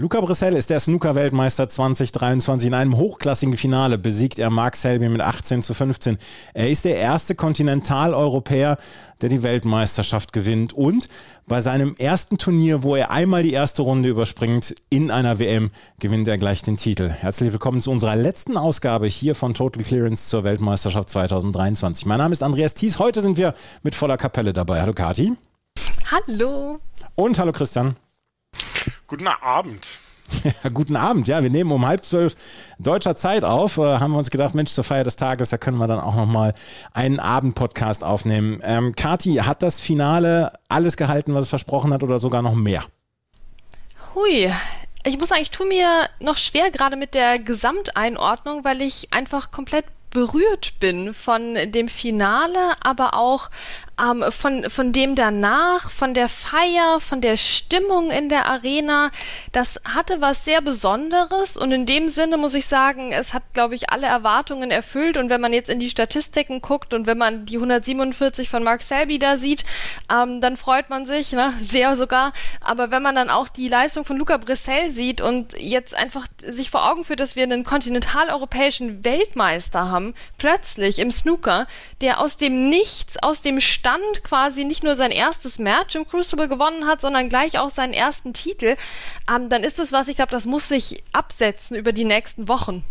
Luca Brissell ist der Snooker-Weltmeister 2023. In einem hochklassigen Finale besiegt er Mark Selby mit 18 zu 15. Er ist der erste Kontinentaleuropäer, der die Weltmeisterschaft gewinnt. Und bei seinem ersten Turnier, wo er einmal die erste Runde überspringt, in einer WM, gewinnt er gleich den Titel. Herzlich willkommen zu unserer letzten Ausgabe hier von Total Clearance zur Weltmeisterschaft 2023. Mein Name ist Andreas Thies. Heute sind wir mit voller Kapelle dabei. Hallo Kati. Hallo. Und hallo Christian. Guten Abend. Ja, guten Abend, ja, wir nehmen um halb zwölf deutscher Zeit auf. Äh, haben wir uns gedacht, Mensch, zur Feier des Tages, da können wir dann auch nochmal einen Abend-Podcast aufnehmen. Ähm, Kati, hat das Finale alles gehalten, was es versprochen hat oder sogar noch mehr? Hui, ich muss sagen, ich tue mir noch schwer gerade mit der Gesamteinordnung, weil ich einfach komplett berührt bin von dem Finale, aber auch ähm, von, von dem danach, von der Feier, von der Stimmung in der Arena. Das hatte was sehr Besonderes und in dem Sinne muss ich sagen, es hat, glaube ich, alle Erwartungen erfüllt und wenn man jetzt in die Statistiken guckt und wenn man die 147 von Mark Selby da sieht, ähm, dann freut man sich, ne? sehr sogar. Aber wenn man dann auch die Leistung von Luca Brissell sieht und jetzt einfach sich vor Augen führt, dass wir einen kontinentaleuropäischen Weltmeister haben, plötzlich im Snooker, der aus dem Nichts, aus dem Stand Stand quasi nicht nur sein erstes Match im Crucible gewonnen hat, sondern gleich auch seinen ersten Titel, ähm, dann ist das was, ich glaube, das muss sich absetzen über die nächsten Wochen.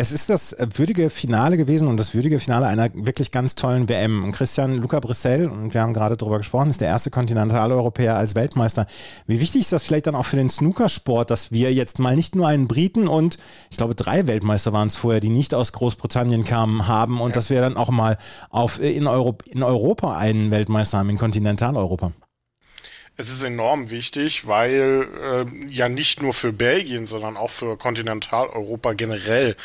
Es ist das würdige Finale gewesen und das würdige Finale einer wirklich ganz tollen WM. Und Christian Luca Brissell, und wir haben gerade darüber gesprochen, ist der erste Kontinentaleuropäer als Weltmeister. Wie wichtig ist das vielleicht dann auch für den Snookersport, dass wir jetzt mal nicht nur einen Briten und ich glaube drei Weltmeister waren es vorher, die nicht aus Großbritannien kamen, haben und ja. dass wir dann auch mal auf, in, Euro, in Europa einen Weltmeister haben, in Kontinentaleuropa? Es ist enorm wichtig, weil äh, ja nicht nur für Belgien, sondern auch für Kontinentaleuropa generell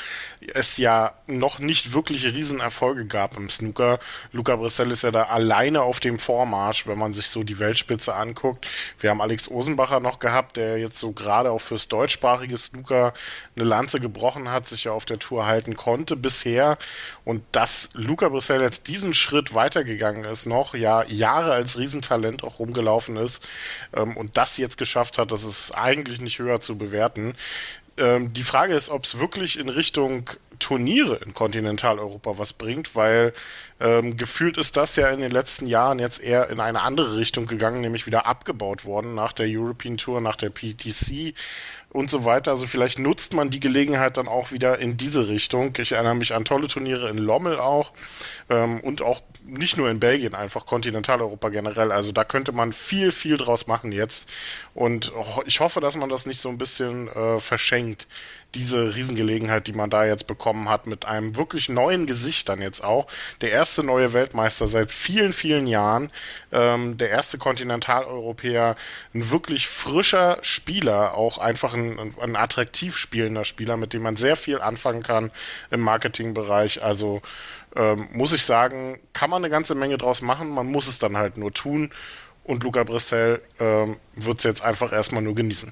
es ja noch nicht wirkliche Riesenerfolge gab im Snooker. Luca Brissell ist ja da alleine auf dem Vormarsch, wenn man sich so die Weltspitze anguckt. Wir haben Alex Osenbacher noch gehabt, der jetzt so gerade auch fürs deutschsprachige Snooker eine Lanze gebrochen hat, sich ja auf der Tour halten konnte bisher. Und dass Luca Brissell jetzt diesen Schritt weitergegangen ist, noch ja Jahre als Riesentalent auch rumgelaufen ist, ähm, und das jetzt geschafft hat, das ist eigentlich nicht höher zu bewerten. Ähm, die Frage ist, ob es wirklich in Richtung Turniere in Kontinentaleuropa was bringt, weil ähm, gefühlt ist das ja in den letzten Jahren jetzt eher in eine andere Richtung gegangen, nämlich wieder abgebaut worden nach der European Tour, nach der PTC und so weiter. Also vielleicht nutzt man die Gelegenheit dann auch wieder in diese Richtung. Ich erinnere mich an tolle Turniere in Lommel auch ähm, und auch nicht nur in Belgien, einfach Kontinentaleuropa generell. Also da könnte man viel, viel draus machen jetzt. Und ich hoffe, dass man das nicht so ein bisschen äh, verschenkt, diese Riesengelegenheit, die man da jetzt bekommen hat, mit einem wirklich neuen Gesicht dann jetzt auch. Der erste neue Weltmeister seit vielen, vielen Jahren, ähm, der erste Kontinentaleuropäer, ein wirklich frischer Spieler, auch einfach ein, ein attraktiv spielender Spieler, mit dem man sehr viel anfangen kann im Marketingbereich. Also ähm, muss ich sagen, kann man eine ganze Menge draus machen, man muss es dann halt nur tun. Und Luca Brissell ähm, wird es jetzt einfach erstmal nur genießen.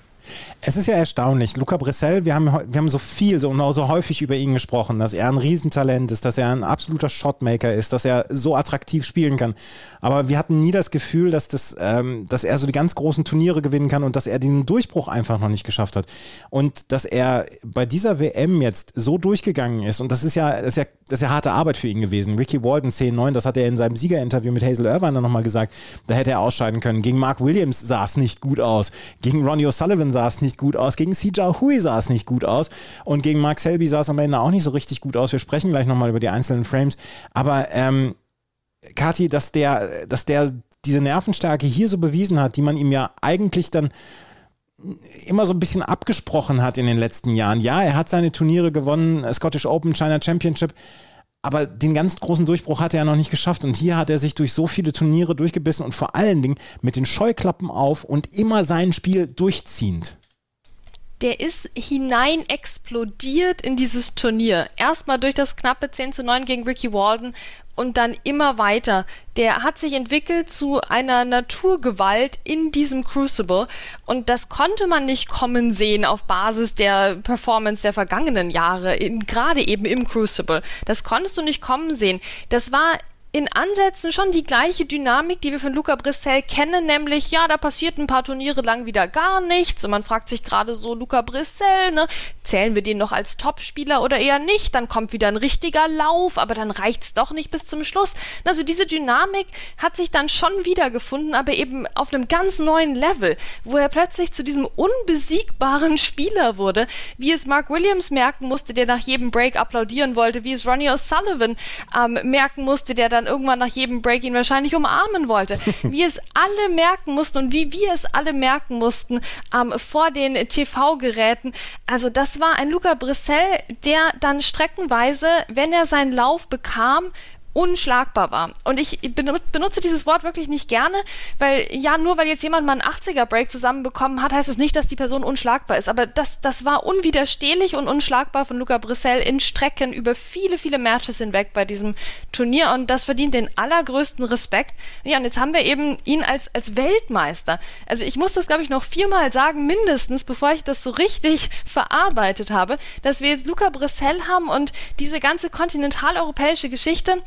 Es ist ja erstaunlich. Luca Brissell, wir haben, wir haben so viel, so, so häufig über ihn gesprochen, dass er ein Riesentalent ist, dass er ein absoluter Shotmaker ist, dass er so attraktiv spielen kann. Aber wir hatten nie das Gefühl, dass, das, ähm, dass er so die ganz großen Turniere gewinnen kann und dass er diesen Durchbruch einfach noch nicht geschafft hat. Und dass er bei dieser WM jetzt so durchgegangen ist, und das ist ja, das ist ja, das ist ja harte Arbeit für ihn gewesen. Ricky Walden 10-9, das hat er in seinem Siegerinterview mit Hazel Irvine dann nochmal gesagt, da hätte er ausscheiden können. Gegen Mark Williams sah es nicht gut aus. Gegen Ronnie O'Sullivan sah es nicht gut aus, gegen Sija Hui sah es nicht gut aus und gegen Mark Selby sah es am Ende auch nicht so richtig gut aus. Wir sprechen gleich nochmal über die einzelnen Frames. Aber ähm, Kati, dass der, dass der diese Nervenstärke hier so bewiesen hat, die man ihm ja eigentlich dann immer so ein bisschen abgesprochen hat in den letzten Jahren. Ja, er hat seine Turniere gewonnen, Scottish Open, China Championship, aber den ganz großen Durchbruch hat er ja noch nicht geschafft. Und hier hat er sich durch so viele Turniere durchgebissen und vor allen Dingen mit den Scheuklappen auf und immer sein Spiel durchziehend der ist hinein explodiert in dieses Turnier. Erstmal durch das knappe 10 zu 9 gegen Ricky Walden und dann immer weiter. Der hat sich entwickelt zu einer Naturgewalt in diesem Crucible und das konnte man nicht kommen sehen auf Basis der Performance der vergangenen Jahre, gerade eben im Crucible. Das konntest du nicht kommen sehen. Das war in Ansätzen schon die gleiche Dynamik, die wir von Luca Brissell kennen, nämlich, ja, da passiert ein paar Turniere lang wieder gar nichts und man fragt sich gerade so, Luca Brissell, ne, zählen wir den noch als Topspieler oder eher nicht? Dann kommt wieder ein richtiger Lauf, aber dann reicht's doch nicht bis zum Schluss. Also diese Dynamik hat sich dann schon wiedergefunden, aber eben auf einem ganz neuen Level, wo er plötzlich zu diesem unbesiegbaren Spieler wurde, wie es Mark Williams merken musste, der nach jedem Break applaudieren wollte, wie es Ronnie O'Sullivan ähm, merken musste, der dann dann irgendwann nach jedem Break ihn wahrscheinlich umarmen wollte. Wie es alle merken mussten und wie wir es alle merken mussten ähm, vor den TV-Geräten. Also das war ein Luca Brissell, der dann streckenweise, wenn er seinen Lauf bekam, unschlagbar war. Und ich benutze dieses Wort wirklich nicht gerne, weil ja, nur weil jetzt jemand mal einen 80er-Break zusammenbekommen hat, heißt es das nicht, dass die Person unschlagbar ist. Aber das, das war unwiderstehlich und unschlagbar von Luca Brissell in Strecken über viele, viele Matches hinweg bei diesem Turnier und das verdient den allergrößten Respekt. Ja, und jetzt haben wir eben ihn als, als Weltmeister. Also ich muss das, glaube ich, noch viermal sagen, mindestens, bevor ich das so richtig verarbeitet habe, dass wir jetzt Luca Brissell haben und diese ganze kontinentaleuropäische Geschichte,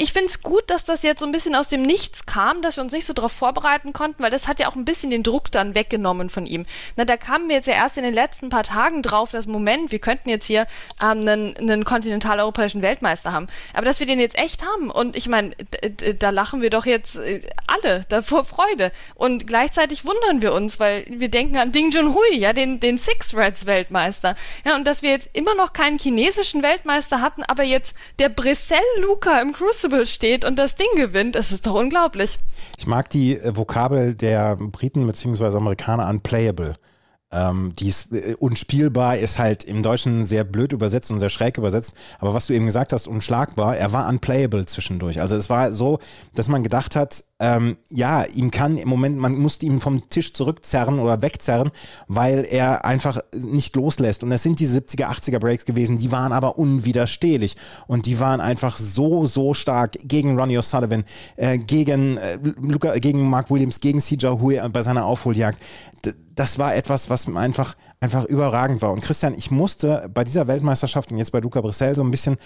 ich finde es gut, dass das jetzt so ein bisschen aus dem Nichts kam, dass wir uns nicht so darauf vorbereiten konnten, weil das hat ja auch ein bisschen den Druck dann weggenommen von ihm. Na, da kamen wir jetzt ja erst in den letzten paar Tagen drauf, dass Moment, wir könnten jetzt hier ähm, einen, einen kontinentaleuropäischen Weltmeister haben. Aber dass wir den jetzt echt haben und ich meine, da lachen wir doch jetzt äh, alle davor Freude. Und gleichzeitig wundern wir uns, weil wir denken an Ding Junhui, ja, den, den Six Reds Weltmeister. Ja, und dass wir jetzt immer noch keinen chinesischen Weltmeister hatten, aber jetzt der Brissell Luca im Crucible steht und das Ding gewinnt, das ist doch unglaublich. Ich mag die äh, Vokabel der Briten bzw. Amerikaner unplayable. Ähm, die ist äh, unspielbar, ist halt im Deutschen sehr blöd übersetzt und sehr schräg übersetzt. Aber was du eben gesagt hast, unschlagbar, er war unplayable zwischendurch. Also es war so, dass man gedacht hat, ähm, ja, ihm kann im Moment, man musste ihn vom Tisch zurückzerren oder wegzerren, weil er einfach nicht loslässt. Und das sind die 70er, 80er Breaks gewesen, die waren aber unwiderstehlich. Und die waren einfach so, so stark gegen Ronnie O'Sullivan, äh, gegen, äh, Luca, gegen Mark Williams, gegen CJ Hui bei seiner Aufholjagd das war etwas, was einfach, einfach überragend war. Und Christian, ich musste bei dieser Weltmeisterschaft und jetzt bei Luca Brissell so ein bisschen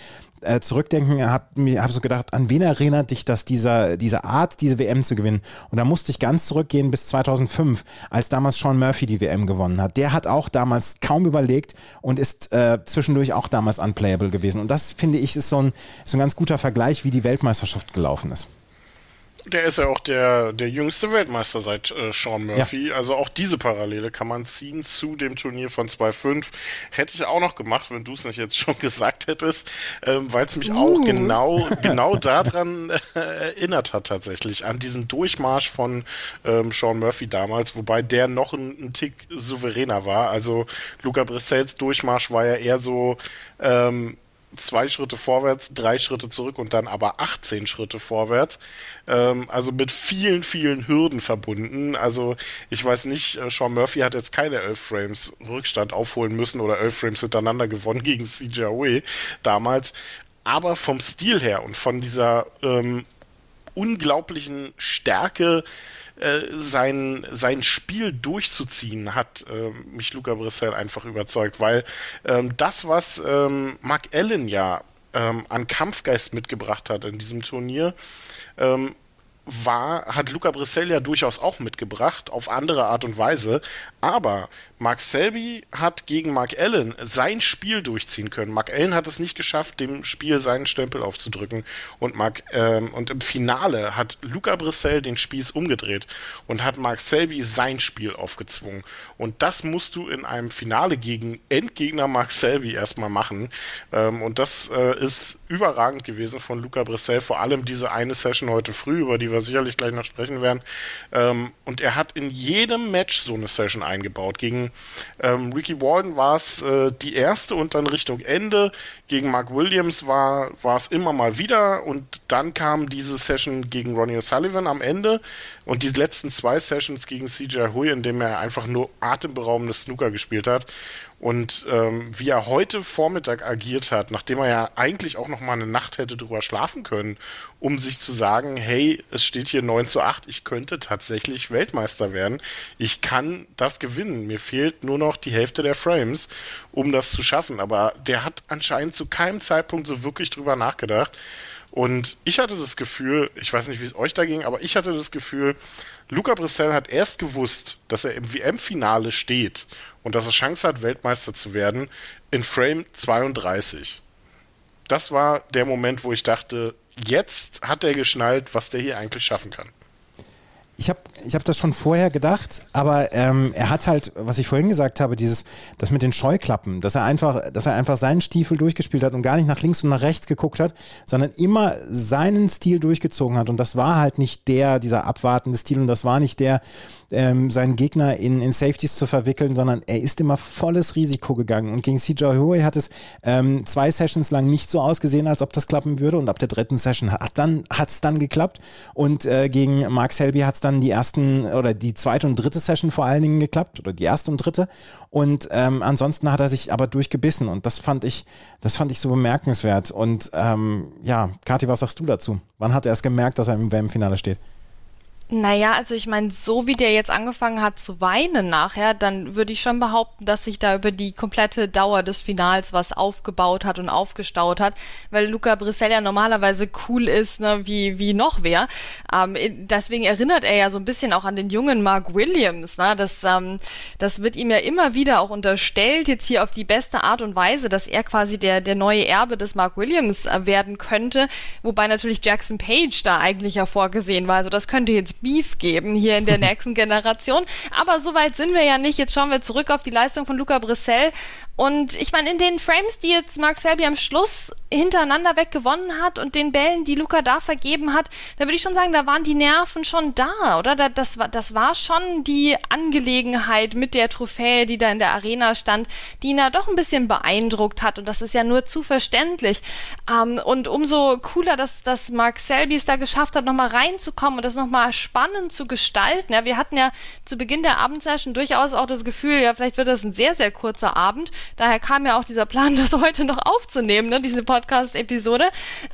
äh, zurückdenken, habe hab so gedacht, an wen erinnert dich das, dieser, diese Art, diese WM zu gewinnen? Und da musste ich ganz zurückgehen bis 2005, als damals Sean Murphy die WM gewonnen hat. Der hat auch damals kaum überlegt und ist äh, zwischendurch auch damals unplayable gewesen. Und das, finde ich, ist so ein, so ein ganz guter Vergleich, wie die Weltmeisterschaft gelaufen ist. Der ist ja auch der, der jüngste Weltmeister seit äh, Sean Murphy. Ja. Also auch diese Parallele kann man ziehen zu dem Turnier von 2.5. Hätte ich auch noch gemacht, wenn du es nicht jetzt schon gesagt hättest, ähm, weil es mich uh. auch genau, genau daran äh, erinnert hat tatsächlich, an diesen Durchmarsch von ähm, Sean Murphy damals, wobei der noch ein, ein Tick souveräner war. Also Luca Brissells Durchmarsch war ja eher so ähm, zwei Schritte vorwärts, drei Schritte zurück und dann aber 18 Schritte vorwärts. Ähm, also mit vielen, vielen Hürden verbunden. Also ich weiß nicht, äh, Sean Murphy hat jetzt keine 11 Frames Rückstand aufholen müssen oder 11 Frames hintereinander gewonnen gegen CJOE damals. Aber vom Stil her und von dieser ähm, unglaublichen Stärke äh, sein, sein Spiel durchzuziehen, hat äh, mich Luca Brissell einfach überzeugt, weil ähm, das, was ähm, Mark Allen ja ähm, an Kampfgeist mitgebracht hat in diesem Turnier, ähm, war, hat Luca Brissell ja durchaus auch mitgebracht, auf andere Art und Weise. Aber Mark Selby hat gegen Mark Allen sein Spiel durchziehen können. Mark Allen hat es nicht geschafft, dem Spiel seinen Stempel aufzudrücken. Und, Mark, ähm, und im Finale hat Luca Brissell den Spieß umgedreht und hat Mark Selby sein Spiel aufgezwungen. Und das musst du in einem Finale gegen Endgegner Mark Selby erstmal machen. Ähm, und das äh, ist überragend gewesen von Luca Brissell. Vor allem diese eine Session heute früh, über die wir sicherlich gleich noch sprechen werden. Ähm, und er hat in jedem Match so eine Session eingebaut. Gegen ähm, Ricky Walden war es äh, die erste und dann Richtung Ende. Gegen Mark Williams war es immer mal wieder und dann kam diese Session gegen Ronnie O'Sullivan am Ende und die letzten zwei Sessions gegen CJ Hui, in dem er einfach nur atemberaubendes Snooker gespielt hat. Und ähm, wie er heute Vormittag agiert hat, nachdem er ja eigentlich auch noch mal eine Nacht hätte drüber schlafen können, um sich zu sagen, hey, es steht hier 9 zu 8, ich könnte tatsächlich Weltmeister werden. Ich kann das gewinnen. Mir fehlt nur noch die Hälfte der Frames, um das zu schaffen. Aber der hat anscheinend zu keinem Zeitpunkt so wirklich drüber nachgedacht. Und ich hatte das Gefühl, ich weiß nicht, wie es euch da ging, aber ich hatte das Gefühl, Luca Brissell hat erst gewusst, dass er im WM-Finale steht und dass er Chance hat, Weltmeister zu werden, in Frame 32. Das war der Moment, wo ich dachte, jetzt hat er geschnallt, was der hier eigentlich schaffen kann ich habe ich hab das schon vorher gedacht, aber ähm, er hat halt, was ich vorhin gesagt habe, dieses, das mit den Scheuklappen, dass er einfach, dass er einfach seinen Stiefel durchgespielt hat und gar nicht nach links und nach rechts geguckt hat, sondern immer seinen Stil durchgezogen hat. Und das war halt nicht der, dieser abwartende Stil und das war nicht der, ähm, seinen Gegner in, in Safeties zu verwickeln, sondern er ist immer volles Risiko gegangen. Und gegen CJ Huey hat es ähm, zwei Sessions lang nicht so ausgesehen, als ob das klappen würde. Und ab der dritten Session hat dann hat's dann geklappt. Und äh, gegen Mark Selby hat es dann die ersten oder die zweite und dritte Session vor allen Dingen geklappt oder die erste und dritte. Und ähm, ansonsten hat er sich aber durchgebissen und das fand ich, das fand ich so bemerkenswert. Und ähm, ja, Kathi, was sagst du dazu? Wann hat er es gemerkt, dass er im WM-Finale steht? Naja, also ich meine, so wie der jetzt angefangen hat zu weinen nachher, dann würde ich schon behaupten, dass sich da über die komplette Dauer des Finals was aufgebaut hat und aufgestaut hat, weil Luca Brissell ja normalerweise cool ist, ne, wie, wie noch wer. Ähm, deswegen erinnert er ja so ein bisschen auch an den jungen Mark Williams. Ne? Das, ähm, das wird ihm ja immer wieder auch unterstellt, jetzt hier auf die beste Art und Weise, dass er quasi der, der neue Erbe des Mark Williams äh, werden könnte, wobei natürlich Jackson Page da eigentlich ja vorgesehen war. Also das könnte jetzt Beef geben hier in der nächsten Generation. Aber so weit sind wir ja nicht. Jetzt schauen wir zurück auf die Leistung von Luca Brissell. Und ich meine, in den Frames, die jetzt Mark Selby am Schluss hintereinander weg gewonnen hat und den Bällen, die Luca da vergeben hat, da würde ich schon sagen, da waren die Nerven schon da, oder? Das war, das war schon die Angelegenheit mit der Trophäe, die da in der Arena stand, die ihn da doch ein bisschen beeindruckt hat. Und das ist ja nur zu verständlich. Ähm, und umso cooler, dass, dass Mark Selby es da geschafft hat, nochmal reinzukommen und das nochmal spannend zu gestalten. Ja, wir hatten ja zu Beginn der Abendsession durchaus auch das Gefühl, ja, vielleicht wird das ein sehr, sehr kurzer Abend. Daher kam ja auch dieser Plan, das heute noch aufzunehmen, ne, diese Podcast-Episode.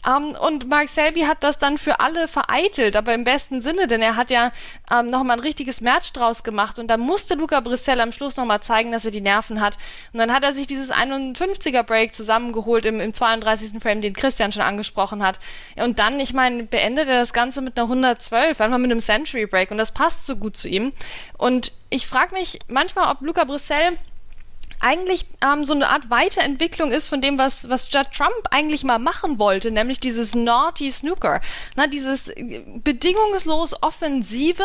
Ähm, und Mark Selby hat das dann für alle vereitelt, aber im besten Sinne, denn er hat ja ähm, nochmal ein richtiges Match draus gemacht und da musste Luca Brissell am Schluss nochmal zeigen, dass er die Nerven hat. Und dann hat er sich dieses 51er Break zusammengeholt im, im 32. Frame, den Christian schon angesprochen hat. Und dann, ich meine, beendet er das Ganze mit einer 112, einfach mit einem Century Break und das passt so gut zu ihm. Und ich frage mich manchmal, ob Luca Brissell eigentlich ähm, so eine Art Weiterentwicklung ist von dem, was, was Judd Trump eigentlich mal machen wollte, nämlich dieses Naughty Snooker. Na, dieses äh, bedingungslos Offensive,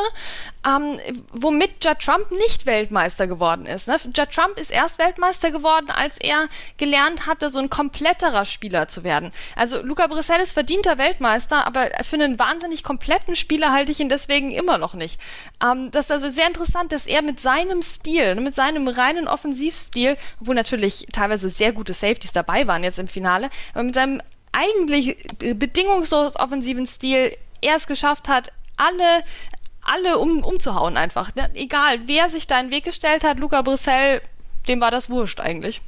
ähm, womit Judd Trump nicht Weltmeister geworden ist. Ne? Judd Trump ist erst Weltmeister geworden, als er gelernt hatte, so ein kompletterer Spieler zu werden. Also Luca Brissell ist verdienter Weltmeister, aber für einen wahnsinnig kompletten Spieler halte ich ihn deswegen immer noch nicht. Ähm, das ist also sehr interessant, dass er mit seinem Stil, mit seinem reinen Offensivstil Spiel, obwohl natürlich teilweise sehr gute Safeties dabei waren jetzt im Finale, aber mit seinem eigentlich bedingungslos offensiven Stil er es geschafft hat, alle alle um, umzuhauen einfach. Egal, wer sich da in den Weg gestellt hat, Luca Brissell, dem war das wurscht eigentlich.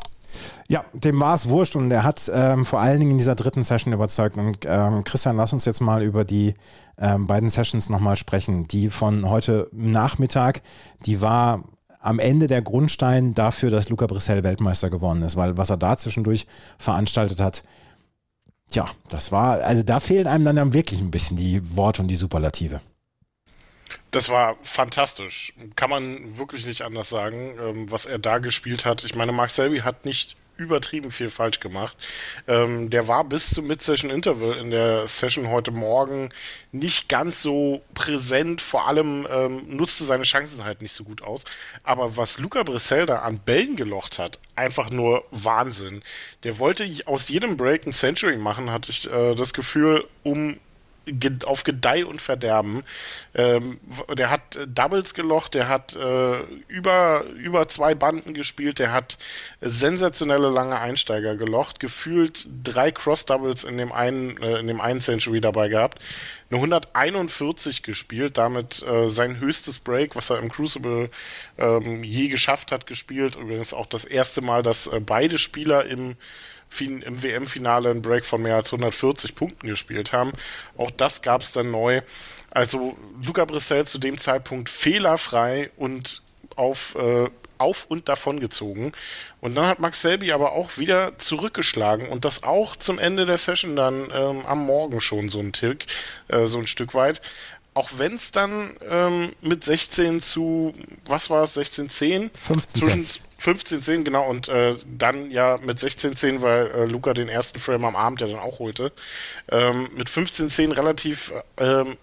Ja, dem war es wurscht und er hat ähm, vor allen Dingen in dieser dritten Session überzeugt. Und ähm, Christian, lass uns jetzt mal über die ähm, beiden Sessions nochmal sprechen. Die von heute Nachmittag, die war am Ende der Grundstein dafür, dass Luca Brissell Weltmeister geworden ist, weil was er da zwischendurch veranstaltet hat, ja, das war, also da fehlen einem dann wirklich ein bisschen die Worte und die Superlative. Das war fantastisch. Kann man wirklich nicht anders sagen, ähm, was er da gespielt hat. Ich meine, Mark Selby hat nicht übertrieben viel falsch gemacht. Ähm, der war bis zum Mid-Session Interval in der Session heute Morgen nicht ganz so präsent, vor allem ähm, nutzte seine Chancen halt nicht so gut aus. Aber was Luca Brissell da an Bällen gelocht hat, einfach nur Wahnsinn. Der wollte aus jedem Break ein Century machen, hatte ich äh, das Gefühl, um auf Gedeih und Verderben. Ähm, der hat äh, Doubles gelocht, der hat äh, über, über zwei Banden gespielt, der hat sensationelle lange Einsteiger gelocht, gefühlt drei Cross-Doubles in dem einen, äh, in dem einen Century dabei gehabt, eine 141 gespielt, damit äh, sein höchstes Break, was er im Crucible ähm, je geschafft hat, gespielt. Übrigens auch das erste Mal, dass äh, beide Spieler im im WM-Finale einen Break von mehr als 140 Punkten gespielt haben. Auch das gab es dann neu. Also Luca Brissell zu dem Zeitpunkt fehlerfrei und auf, äh, auf und davon gezogen. Und dann hat Max Selby aber auch wieder zurückgeschlagen und das auch zum Ende der Session dann ähm, am Morgen schon so ein Tick, äh, so ein Stück weit auch wenn es dann ähm, mit 16 zu, was war es, 16, 10? 15, zwischen, 15-10, genau, und äh, dann ja mit 16-10, weil äh, Luca den ersten Frame am Abend ja dann auch holte, ähm, mit 15-10 relativ ähm,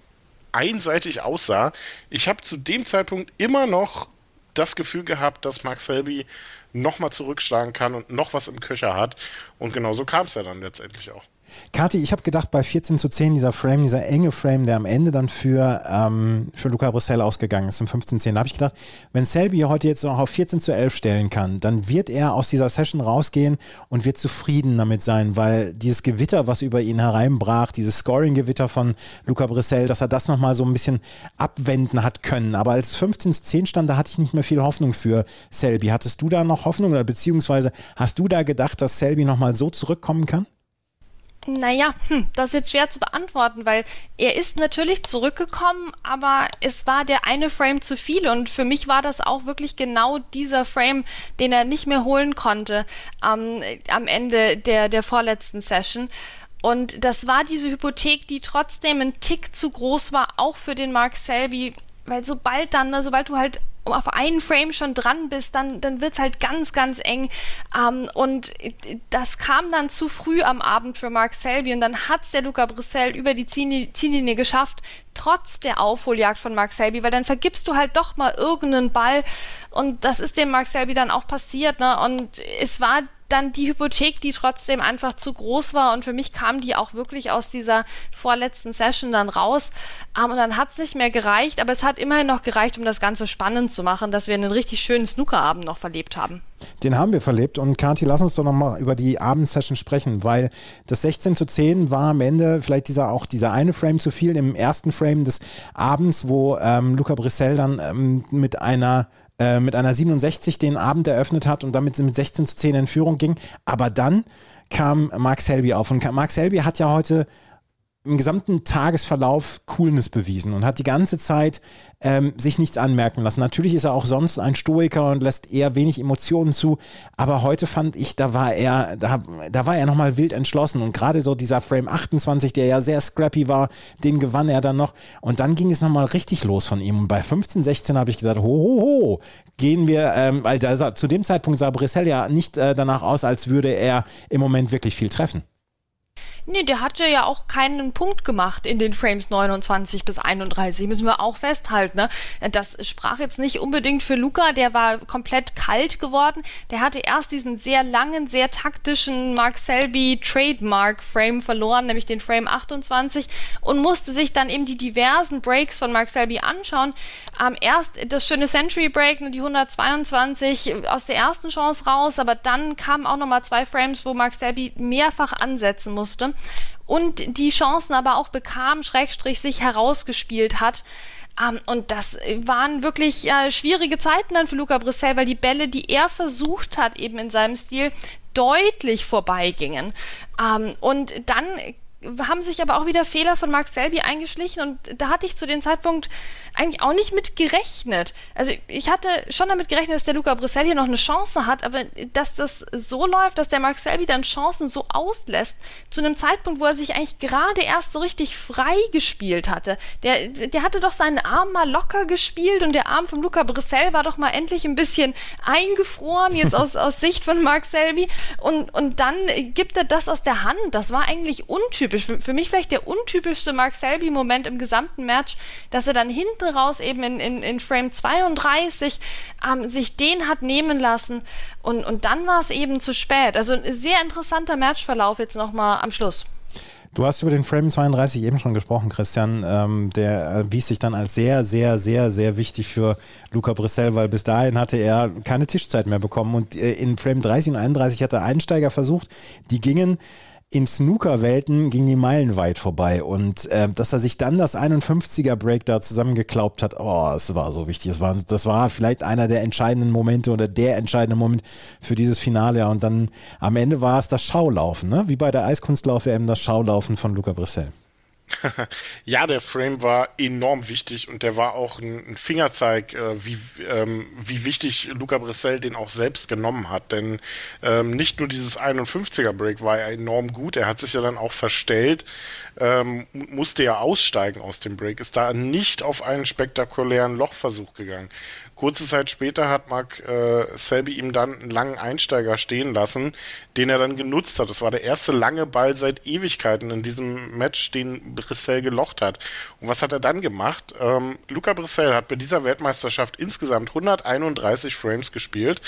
einseitig aussah. Ich habe zu dem Zeitpunkt immer noch das Gefühl gehabt, dass Max Selby nochmal zurückschlagen kann und noch was im Köcher hat. Und genau so kam es ja dann letztendlich auch. Kathi, ich habe gedacht, bei 14 zu 10, dieser Frame, dieser enge Frame, der am Ende dann für, ähm, für Luca Brüssel ausgegangen ist, um 15 zu 10, da habe ich gedacht, wenn Selby heute jetzt noch auf 14 zu 11 stellen kann, dann wird er aus dieser Session rausgehen und wird zufrieden damit sein, weil dieses Gewitter, was über ihn hereinbrach, dieses Scoring-Gewitter von Luca Brüssel, dass er das nochmal so ein bisschen abwenden hat können. Aber als 15 zu 10 stand, da hatte ich nicht mehr viel Hoffnung für Selby. Hattest du da noch Hoffnung oder beziehungsweise hast du da gedacht, dass Selby nochmal so zurückkommen kann? Naja, hm, das ist jetzt schwer zu beantworten, weil er ist natürlich zurückgekommen, aber es war der eine Frame zu viel und für mich war das auch wirklich genau dieser Frame, den er nicht mehr holen konnte ähm, am Ende der, der vorletzten Session. Und das war diese Hypothek, die trotzdem ein Tick zu groß war, auch für den Mark Selby, weil sobald dann, ne, sobald du halt auf einen Frame schon dran bist, dann, dann wird's halt ganz, ganz eng. Ähm, und das kam dann zu früh am Abend für Mark Selby und dann hat's der Luca Brissell über die Ziellinie geschafft, trotz der Aufholjagd von Mark Selby, weil dann vergibst du halt doch mal irgendeinen Ball und das ist dem Mark Selby dann auch passiert. Ne? Und es war dann die Hypothek, die trotzdem einfach zu groß war. Und für mich kam die auch wirklich aus dieser vorletzten Session dann raus. Um, und dann hat es nicht mehr gereicht, aber es hat immerhin noch gereicht, um das Ganze spannend zu machen, dass wir einen richtig schönen Snookerabend noch verlebt haben. Den haben wir verlebt. Und Kathi, lass uns doch nochmal über die Abendsession sprechen, weil das 16 zu 10 war am Ende vielleicht dieser auch dieser eine Frame zu viel im ersten Frame des Abends, wo ähm, Luca Brissell dann ähm, mit einer äh, mit einer 67 den Abend eröffnet hat und damit mit 16 zu 10 in Führung ging. Aber dann kam Mark Selby auf und Mark Selby hat ja heute im gesamten Tagesverlauf Coolness bewiesen und hat die ganze Zeit ähm, sich nichts anmerken lassen. Natürlich ist er auch sonst ein Stoiker und lässt eher wenig Emotionen zu, aber heute fand ich, da war er, da, da war er nochmal wild entschlossen und gerade so dieser Frame 28, der ja sehr scrappy war, den gewann er dann noch und dann ging es nochmal richtig los von ihm und bei 15, 16 habe ich gesagt, ho, ho, ho, gehen wir, ähm, weil da, zu dem Zeitpunkt sah Brissell ja nicht äh, danach aus, als würde er im Moment wirklich viel treffen. Nee, der hatte ja auch keinen Punkt gemacht in den Frames 29 bis 31, müssen wir auch festhalten. Ne? Das sprach jetzt nicht unbedingt für Luca, der war komplett kalt geworden. Der hatte erst diesen sehr langen, sehr taktischen Mark Selby Trademark Frame verloren, nämlich den Frame 28 und musste sich dann eben die diversen Breaks von Mark Selby anschauen. Ähm, erst das schöne Century Break, ne, die 122 aus der ersten Chance raus, aber dann kamen auch nochmal zwei Frames, wo Mark Selby mehrfach ansetzen musste und die Chancen aber auch bekam, Schrägstrich sich herausgespielt hat. Um, ähm, und das waren wirklich äh, schwierige Zeiten dann für Luca Brissell, weil die Bälle, die er versucht hat, eben in seinem Stil, deutlich vorbeigingen. Ähm, und dann haben sich aber auch wieder Fehler von Mark Selby eingeschlichen und da hatte ich zu dem Zeitpunkt eigentlich auch nicht mit gerechnet. Also ich hatte schon damit gerechnet, dass der Luca Brissell hier noch eine Chance hat, aber dass das so läuft, dass der Mark Selby dann Chancen so auslässt, zu einem Zeitpunkt, wo er sich eigentlich gerade erst so richtig frei gespielt hatte. Der, der hatte doch seinen Arm mal locker gespielt und der Arm von Luca Brissell war doch mal endlich ein bisschen eingefroren, jetzt aus, aus Sicht von Mark Selby und, und dann gibt er das aus der Hand. Das war eigentlich untypisch untypisch. Für, für mich vielleicht der untypischste Mark Selby-Moment im gesamten Match, dass er dann hinten raus eben in, in, in Frame 32 ähm, sich den hat nehmen lassen und, und dann war es eben zu spät. Also ein sehr interessanter Matchverlauf jetzt nochmal am Schluss. Du hast über den Frame 32 eben schon gesprochen, Christian. Ähm, der erwies sich dann als sehr, sehr, sehr, sehr wichtig für Luca Brissell, weil bis dahin hatte er keine Tischzeit mehr bekommen. Und äh, in Frame 30 und 31 hat er Einsteiger versucht, die gingen in Snooker-Welten ging die meilenweit vorbei und äh, dass er sich dann das 51er Break da zusammengeklaubt hat, oh, es war so wichtig. Das war, das war vielleicht einer der entscheidenden Momente oder der entscheidende Moment für dieses Finale. Und dann am Ende war es das Schaulaufen, ne? wie bei der Eiskunstlauf-WM das Schaulaufen von Luca Brissell. ja, der Frame war enorm wichtig und der war auch ein, Fingerzeig, äh, wie, ähm, wie wichtig Luca Brissell den auch selbst genommen hat. Denn ähm, nicht nur dieses 51er Break war ja enorm gut, er hat sich ja dann auch verstellt, ähm, musste ja aussteigen aus dem Break, ist da nicht auf einen spektakulären Lochversuch gegangen. Kurze Zeit später hat Mark äh, Selby ihm dann einen langen Einsteiger stehen lassen, den er dann genutzt hat. Das war der erste lange Ball seit Ewigkeiten in diesem Match, den Brissell gelocht hat. Und was hat er dann gemacht? Ähm, Luca Brissell hat bei dieser Weltmeisterschaft insgesamt 131 Frames gespielt.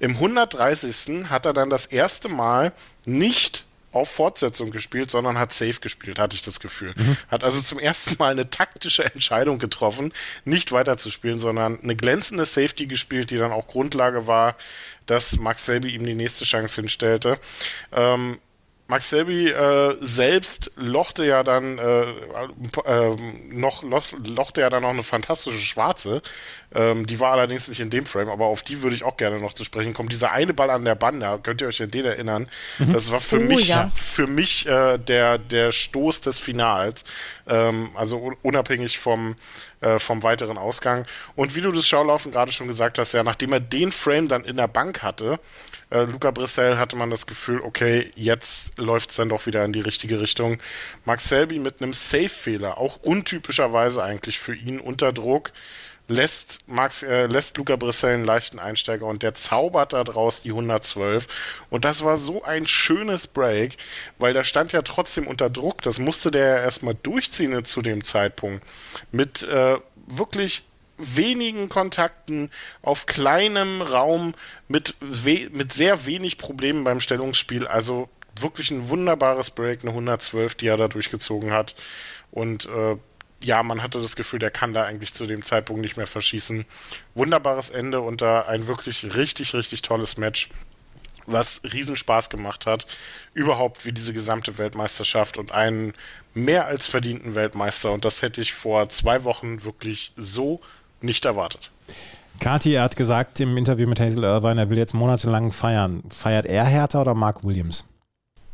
Im 130. hat er dann das erste Mal nicht auf Fortsetzung gespielt, sondern hat Safe gespielt, hatte ich das Gefühl. Mhm. Hat also zum ersten Mal eine taktische Entscheidung getroffen, nicht weiterzuspielen, sondern eine glänzende Safety gespielt, die dann auch Grundlage war, dass Max Selby ihm die nächste Chance hinstellte. Ähm, Max Selby äh, selbst lochte ja dann äh, äh, noch loch, lochte ja dann noch eine fantastische schwarze. Ähm, die war allerdings nicht in dem Frame, aber auf die würde ich auch gerne noch zu sprechen kommen. Dieser eine Ball an der Bande, könnt ihr euch an den erinnern? Mhm. Das war für oh, mich ja. für mich äh, der der Stoß des Finals. Ähm, also unabhängig vom äh, vom weiteren Ausgang. Und wie du das Schaulaufen gerade schon gesagt hast, ja, nachdem er den Frame dann in der Bank hatte, äh, Luca Brissell hatte man das Gefühl, okay, jetzt läuft es dann doch wieder in die richtige Richtung. Max Selby mit einem Safe-Fehler, auch untypischerweise eigentlich für ihn unter Druck, lässt, Max, äh, lässt Luca Brissell einen leichten Einsteiger und der zaubert da draus die 112. Und das war so ein schönes Break, weil der stand ja trotzdem unter Druck. Das musste der ja erstmal durchziehen zu dem Zeitpunkt. Mit äh, wirklich wenigen Kontakten auf kleinem Raum mit, mit sehr wenig Problemen beim Stellungsspiel. Also wirklich ein wunderbares Break, eine 112, die er da durchgezogen hat. Und äh, ja, man hatte das Gefühl, der kann da eigentlich zu dem Zeitpunkt nicht mehr verschießen. Wunderbares Ende und da ein wirklich richtig, richtig tolles Match, was riesen Spaß gemacht hat. Überhaupt wie diese gesamte Weltmeisterschaft und einen mehr als verdienten Weltmeister. Und das hätte ich vor zwei Wochen wirklich so nicht erwartet. Kati hat gesagt im Interview mit Hazel Irvine, er will jetzt monatelang feiern. Feiert er Hertha oder Mark Williams?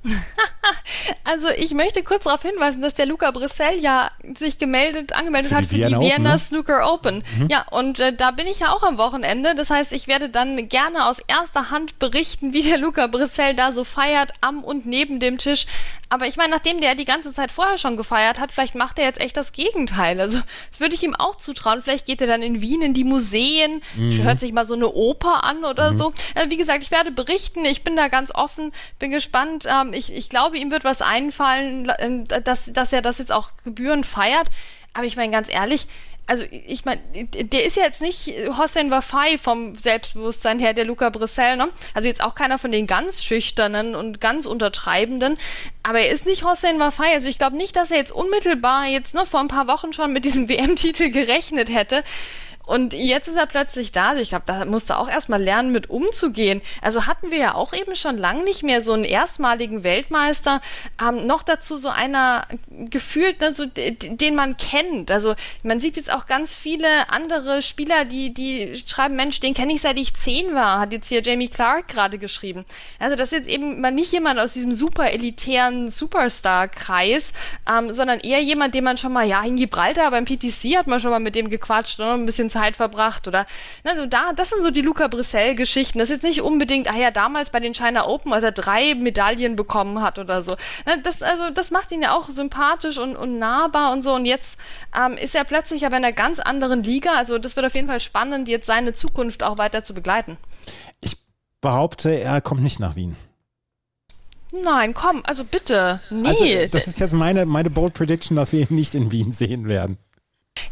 Also ich möchte kurz darauf hinweisen, dass der Luca Brissell ja sich gemeldet, angemeldet für hat für die Vienna, Vienna ne? Snooker Open. Mhm. Ja, und äh, da bin ich ja auch am Wochenende. Das heißt, ich werde dann gerne aus erster Hand berichten, wie der Luca Brissell da so feiert, am und neben dem Tisch. Aber ich meine, nachdem der die ganze Zeit vorher schon gefeiert hat, vielleicht macht er jetzt echt das Gegenteil. Also, das würde ich ihm auch zutrauen. Vielleicht geht er dann in Wien in die Museen, mhm. hört sich mal so eine Oper an oder mhm. so. Also, wie gesagt, ich werde berichten. Ich bin da ganz offen, bin gespannt. Ähm, ich, ich glaube, ihm wird was einfallen, äh, dass, dass er das jetzt auch gebührend feiert. Aber ich meine, ganz ehrlich, also ich meine, der ist ja jetzt nicht Hossein Wafai vom Selbstbewusstsein her, der Luca Brissell, ne? Also jetzt auch keiner von den ganz schüchternen und ganz untertreibenden, aber er ist nicht Hossein Wafai. Also ich glaube nicht, dass er jetzt unmittelbar jetzt ne, vor ein paar Wochen schon mit diesem WM-Titel gerechnet hätte. Und jetzt ist er plötzlich da. Also ich glaube, da musst du auch erstmal lernen, mit umzugehen. Also hatten wir ja auch eben schon lange nicht mehr so einen erstmaligen Weltmeister. Ähm, noch dazu so einer gefühlt, ne, so, den man kennt. Also man sieht jetzt auch ganz viele andere Spieler, die, die schreiben, Mensch, den kenne ich seit ich zehn war, hat jetzt hier Jamie Clark gerade geschrieben. Also das ist jetzt eben mal nicht jemand aus diesem super elitären Superstar-Kreis, ähm, sondern eher jemand, den man schon mal, ja, in Gibraltar beim PTC hat man schon mal mit dem gequatscht ne, ein bisschen Zeit Zeit verbracht oder ne, also da, das sind so die Luca Brissell-Geschichten. Das ist jetzt nicht unbedingt, ah ja, damals bei den China Open, als er drei Medaillen bekommen hat oder so. Ne, das, also, das macht ihn ja auch sympathisch und, und nahbar und so. Und jetzt ähm, ist er plötzlich aber in einer ganz anderen Liga. Also das wird auf jeden Fall spannend, jetzt seine Zukunft auch weiter zu begleiten. Ich behaupte, er kommt nicht nach Wien. Nein, komm, also bitte. Nee. Also, das ist jetzt meine, meine Bold Prediction, dass wir ihn nicht in Wien sehen werden.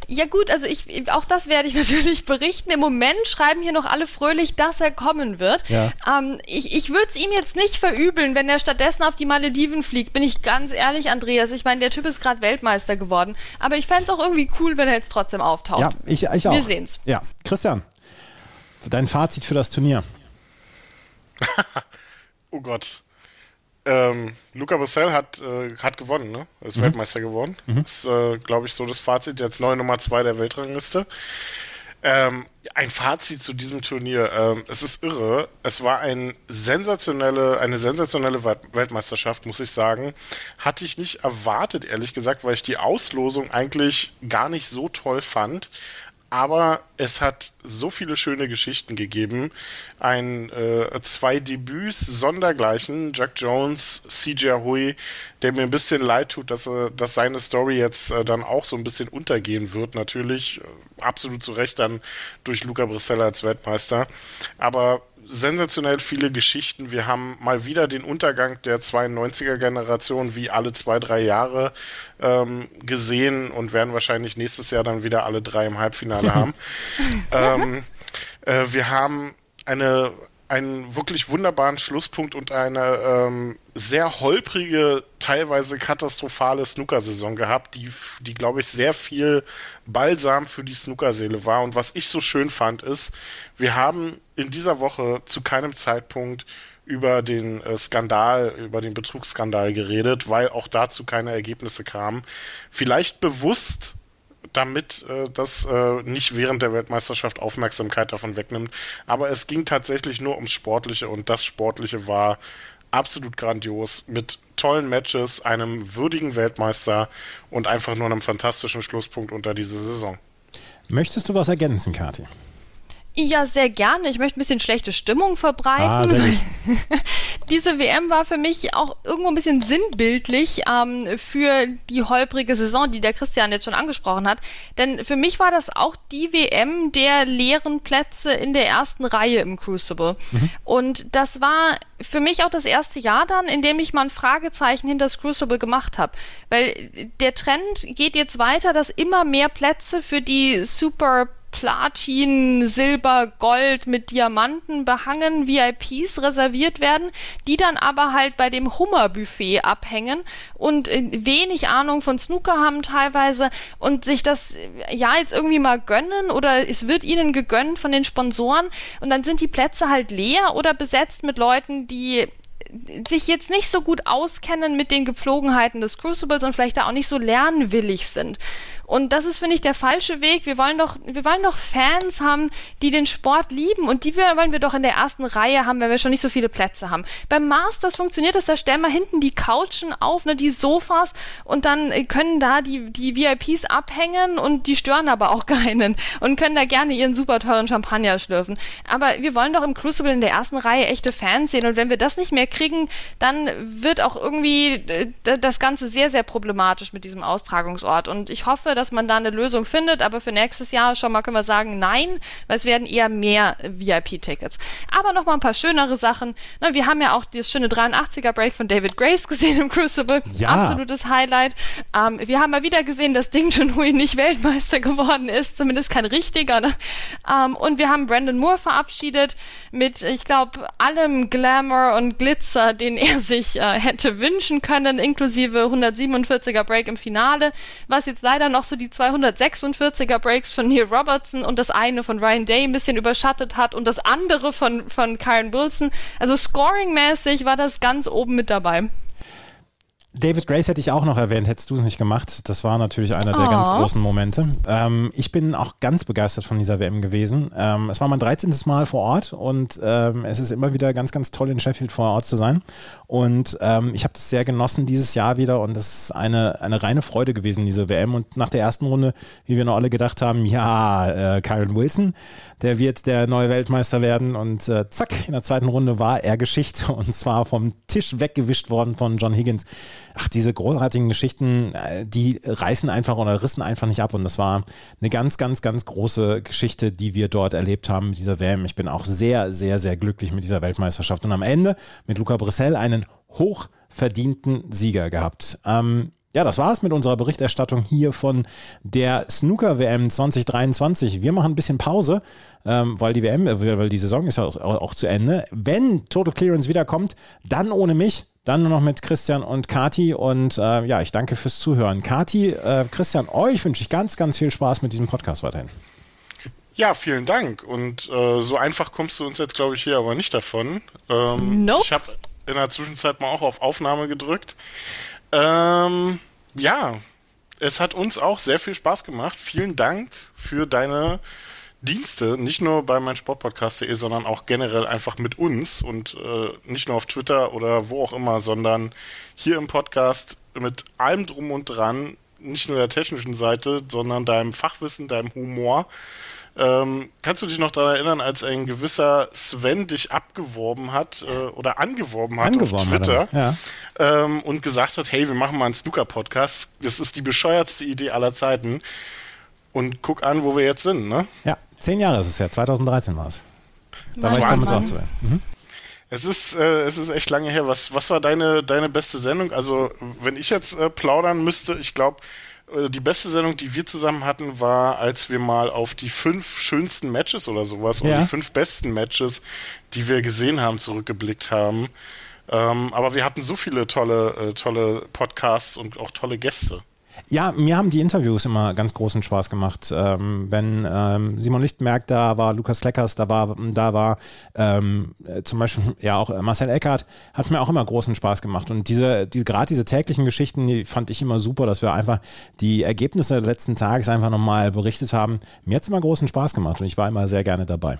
Ja gut, also ich, auch das werde ich natürlich berichten. Im Moment schreiben hier noch alle fröhlich, dass er kommen wird. Ja. Ähm, ich ich würde es ihm jetzt nicht verübeln, wenn er stattdessen auf die Malediven fliegt. Bin ich ganz ehrlich, Andreas. Ich meine, der Typ ist gerade Weltmeister geworden. Aber ich fände es auch irgendwie cool, wenn er jetzt trotzdem auftaucht. Ja, ich, ich auch. Wir sehen's. Ja, Christian, dein Fazit für das Turnier. oh Gott. Ähm, Luca Brissell hat, äh, hat gewonnen, ne? Ist mhm. Weltmeister geworden. Mhm. Ist, äh, glaube ich, so das Fazit. Jetzt neue Nummer zwei der Weltrangliste. Ähm, ein Fazit zu diesem Turnier. Ähm, es ist irre. Es war ein sensationelle, eine sensationelle Weltmeisterschaft, muss ich sagen. Hatte ich nicht erwartet, ehrlich gesagt, weil ich die Auslosung eigentlich gar nicht so toll fand aber es hat so viele schöne Geschichten gegeben. Ein, äh, zwei Debüts sondergleichen, Jack Jones, CJ Hui, der mir ein bisschen leid tut, dass, dass seine Story jetzt äh, dann auch so ein bisschen untergehen wird, natürlich. Äh, absolut zu Recht dann durch Luca Brissella als Weltmeister. Aber sensationell viele Geschichten. Wir haben mal wieder den Untergang der 92er-Generation wie alle zwei, drei Jahre ähm, gesehen und werden wahrscheinlich nächstes Jahr dann wieder alle drei im Halbfinale haben. ähm, äh, wir haben eine einen wirklich wunderbaren Schlusspunkt und eine ähm, sehr holprige, teilweise katastrophale Snookersaison gehabt, die, die glaube ich, sehr viel Balsam für die Snookerseele war. Und was ich so schön fand, ist, wir haben in dieser Woche zu keinem Zeitpunkt über den äh, Skandal, über den Betrugsskandal geredet, weil auch dazu keine Ergebnisse kamen. Vielleicht bewusst damit äh, das äh, nicht während der Weltmeisterschaft Aufmerksamkeit davon wegnimmt. Aber es ging tatsächlich nur ums Sportliche und das Sportliche war absolut grandios mit tollen Matches, einem würdigen Weltmeister und einfach nur einem fantastischen Schlusspunkt unter diese Saison. Möchtest du was ergänzen, Kathi? Ja, sehr gerne. Ich möchte ein bisschen schlechte Stimmung verbreiten. Ah, Diese WM war für mich auch irgendwo ein bisschen sinnbildlich ähm, für die holprige Saison, die der Christian jetzt schon angesprochen hat. Denn für mich war das auch die WM der leeren Plätze in der ersten Reihe im Crucible. Mhm. Und das war für mich auch das erste Jahr dann, in dem ich mal ein Fragezeichen hinter das Crucible gemacht habe. Weil der Trend geht jetzt weiter, dass immer mehr Plätze für die Super Platin, Silber, Gold mit Diamanten behangen VIPs reserviert werden, die dann aber halt bei dem Hummerbuffet abhängen und äh, wenig Ahnung von Snooker haben teilweise und sich das äh, ja jetzt irgendwie mal gönnen oder es wird ihnen gegönnt von den Sponsoren und dann sind die Plätze halt leer oder besetzt mit Leuten, die sich jetzt nicht so gut auskennen mit den Gepflogenheiten des Crucibles und vielleicht da auch nicht so lernwillig sind. Und das ist, finde ich, der falsche Weg. Wir wollen doch, wir wollen doch Fans haben, die den Sport lieben und die wollen wir doch in der ersten Reihe haben, wenn wir schon nicht so viele Plätze haben. Beim Masters funktioniert das, da stellen wir hinten die Couchen auf, ne, die Sofas und dann können da die, die VIPs abhängen und die stören aber auch keinen und können da gerne ihren super teuren Champagner schlürfen. Aber wir wollen doch im Crucible in der ersten Reihe echte Fans sehen und wenn wir das nicht mehr kriegen, dann wird auch irgendwie äh, das Ganze sehr, sehr problematisch mit diesem Austragungsort und ich hoffe, dass man da eine Lösung findet, aber für nächstes Jahr schon mal können wir sagen, nein, weil es werden eher mehr VIP-Tickets. Aber noch mal ein paar schönere Sachen. Na, wir haben ja auch das schöne 83er Break von David Grace gesehen im Crucible. Ja. Absolutes Highlight. Ähm, wir haben mal wieder gesehen, dass Ding Junhui nicht Weltmeister geworden ist, zumindest kein richtiger. Ne? Ähm, und wir haben Brandon Moore verabschiedet mit, ich glaube, allem Glamour und Glitzer, den er sich äh, hätte wünschen können, inklusive 147er Break im Finale, was jetzt leider noch so die 246er Breaks von Neil Robertson und das eine von Ryan Day ein bisschen überschattet hat und das andere von, von Karen Wilson. Also scoring-mäßig war das ganz oben mit dabei. David Grace hätte ich auch noch erwähnt, hättest du es nicht gemacht. Das war natürlich einer der oh. ganz großen Momente. Ähm, ich bin auch ganz begeistert von dieser WM gewesen. Ähm, es war mein 13. Mal vor Ort und ähm, es ist immer wieder ganz, ganz toll in Sheffield vor Ort zu sein. Und ähm, ich habe das sehr genossen dieses Jahr wieder und es ist eine, eine reine Freude gewesen, diese WM. Und nach der ersten Runde, wie wir noch alle gedacht haben, ja, äh, Kyron Wilson, der wird der neue Weltmeister werden. Und äh, zack, in der zweiten Runde war er Geschichte und zwar vom Tisch weggewischt worden von John Higgins ach, diese großartigen Geschichten, äh, die reißen einfach oder rissen einfach nicht ab. Und das war eine ganz, ganz, ganz große Geschichte, die wir dort erlebt haben mit dieser WM. Ich bin auch sehr, sehr, sehr glücklich mit dieser Weltmeisterschaft. Und am Ende mit Luca Brissell einen hochverdienten Sieger gehabt. Ähm, Ja, das war's mit unserer Berichterstattung hier von der Snooker WM 2023. Wir machen ein bisschen Pause, ähm, weil die WM, äh, weil die Saison ist ja auch, auch zu Ende. Wenn Total Clearance wiederkommt, dann ohne mich. Dann nur noch mit Christian und Kati. Und äh, ja, ich danke fürs Zuhören. Kati, äh, Christian, euch wünsche ich ganz, ganz viel Spaß mit diesem Podcast weiterhin. Ja, vielen Dank. Und äh, so einfach kommst du uns jetzt, glaube ich, hier aber nicht davon. Ähm, nope. Ich habe in der Zwischenzeit mal auch auf Aufnahme gedrückt. Ähm, ja, es hat uns auch sehr viel Spaß gemacht. Vielen Dank für deine Dienste, nicht nur bei meinsportpodcast.de, sondern auch generell einfach mit uns und äh, nicht nur auf Twitter oder wo auch immer, sondern hier im Podcast mit allem drum und dran, nicht nur der technischen Seite, sondern deinem Fachwissen, deinem Humor ähm, kannst du dich noch daran erinnern, als ein gewisser Sven dich abgeworben hat äh, oder angeworben hat angeworben auf Twitter ja. ähm, und gesagt hat, hey, wir machen mal einen Snooker-Podcast. Das ist die bescheuertste Idee aller Zeiten. Und guck an, wo wir jetzt sind, ne? Ja, zehn Jahre ist es ja, 2013 war es. Da war ich damals auch zu mhm. Es ist, äh, es ist echt lange her. Was, was war deine, deine beste Sendung? Also, wenn ich jetzt äh, plaudern müsste, ich glaube, die beste Sendung, die wir zusammen hatten, war, als wir mal auf die fünf schönsten Matches oder sowas ja. oder die fünf besten Matches, die wir gesehen haben, zurückgeblickt haben. Ähm, aber wir hatten so viele tolle, äh, tolle Podcasts und auch tolle Gäste. Ja, mir haben die Interviews immer ganz großen Spaß gemacht. Ähm, wenn ähm, Simon Lichtenberg da war, Lukas Kleckers da war, da war ähm, äh, zum Beispiel ja auch Marcel Eckert, hat mir auch immer großen Spaß gemacht. Und diese, die, gerade diese täglichen Geschichten, die fand ich immer super, dass wir einfach die Ergebnisse des letzten Tages einfach nochmal berichtet haben. Mir hat es immer großen Spaß gemacht und ich war immer sehr gerne dabei.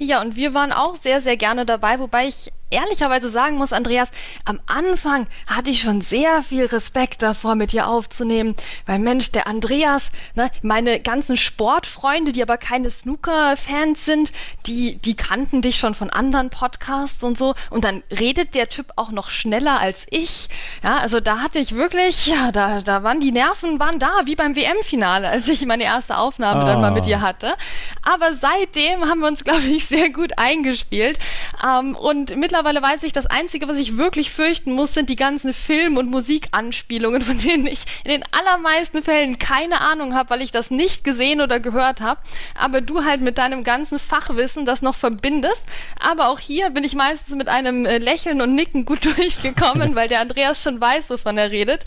Ja, und wir waren auch sehr, sehr gerne dabei, wobei ich ehrlicherweise sagen muss, Andreas, am Anfang hatte ich schon sehr viel Respekt davor, mit dir aufzunehmen, weil Mensch, der Andreas, ne, meine ganzen Sportfreunde, die aber keine Snooker-Fans sind, die, die kannten dich schon von anderen Podcasts und so. Und dann redet der Typ auch noch schneller als ich, ja, also da hatte ich wirklich, ja, da, da waren die Nerven, waren da, wie beim WM-Finale, als ich meine erste Aufnahme oh. dann mal mit dir hatte, aber seitdem haben wir uns, glaube ich, sehr gut eingespielt. Ähm, und mittlerweile mittlerweile weiß ich, das Einzige, was ich wirklich fürchten muss, sind die ganzen Film- und Musikanspielungen, von denen ich in den allermeisten Fällen keine Ahnung habe, weil ich das nicht gesehen oder gehört habe. Aber du halt mit deinem ganzen Fachwissen das noch verbindest. Aber auch hier bin ich meistens mit einem äh, Lächeln und Nicken gut durchgekommen, weil der Andreas schon weiß, wovon er redet.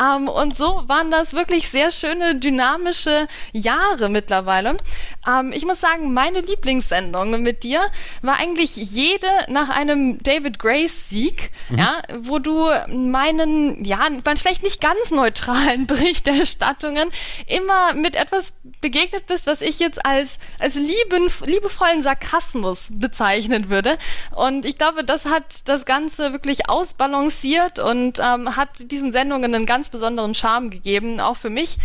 Ähm, und so waren das wirklich sehr schöne, dynamische Jahre mittlerweile. Ähm, ich muss sagen, meine Lieblingssendung mit dir war eigentlich jede nach einem David Grace Sieg, mhm. ja, wo du meinen, ja, vielleicht nicht ganz neutralen Berichterstattungen immer mit etwas begegnet bist, was ich jetzt als, als lieben, liebevollen Sarkasmus bezeichnen würde. Und ich glaube, das hat das Ganze wirklich ausbalanciert und ähm, hat diesen Sendungen einen ganz besonderen Charme gegeben, auch für mich.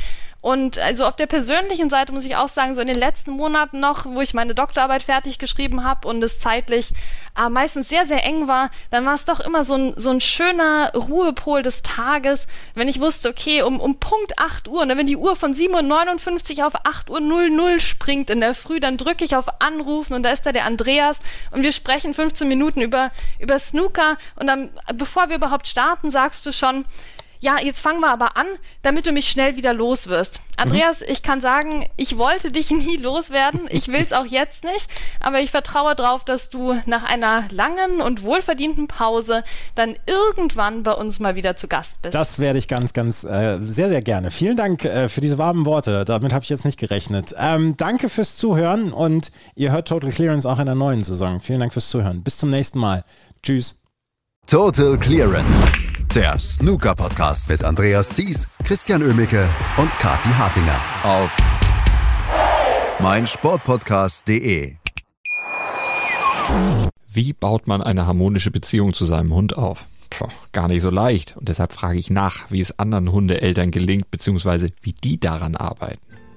Und also auf der persönlichen Seite muss ich auch sagen, so in den letzten Monaten noch, wo ich meine Doktorarbeit fertig geschrieben habe und es zeitlich äh, meistens sehr, sehr eng war, dann war es doch immer so ein, so ein schöner Ruhepol des Tages, wenn ich wusste, okay, um, um Punkt 8 Uhr, ne, wenn die Uhr von 7.59 Uhr auf 8 Uhr 00 springt in der Früh, dann drücke ich auf Anrufen und da ist da der Andreas und wir sprechen 15 Minuten über, über Snooker und dann, bevor wir überhaupt starten, sagst du schon, ja, jetzt fangen wir aber an, damit du mich schnell wieder los wirst. Andreas, mhm. ich kann sagen, ich wollte dich nie loswerden. Ich will es auch jetzt nicht, aber ich vertraue darauf, dass du nach einer langen und wohlverdienten Pause dann irgendwann bei uns mal wieder zu Gast bist. Das werde ich ganz, ganz äh, sehr, sehr gerne. Vielen Dank äh, für diese warmen Worte. Damit habe ich jetzt nicht gerechnet. Ähm, danke fürs Zuhören und ihr hört Total Clearance auch in der neuen Saison. Vielen Dank fürs Zuhören. Bis zum nächsten Mal. Tschüss. Total Clearance der Snooker Podcast mit Andreas Thies, Christian Ömicke und Kati Hartinger auf meinsportpodcast.de. Wie baut man eine harmonische Beziehung zu seinem Hund auf? Puh, gar nicht so leicht. Und deshalb frage ich nach, wie es anderen Hundeeltern gelingt, beziehungsweise wie die daran arbeiten.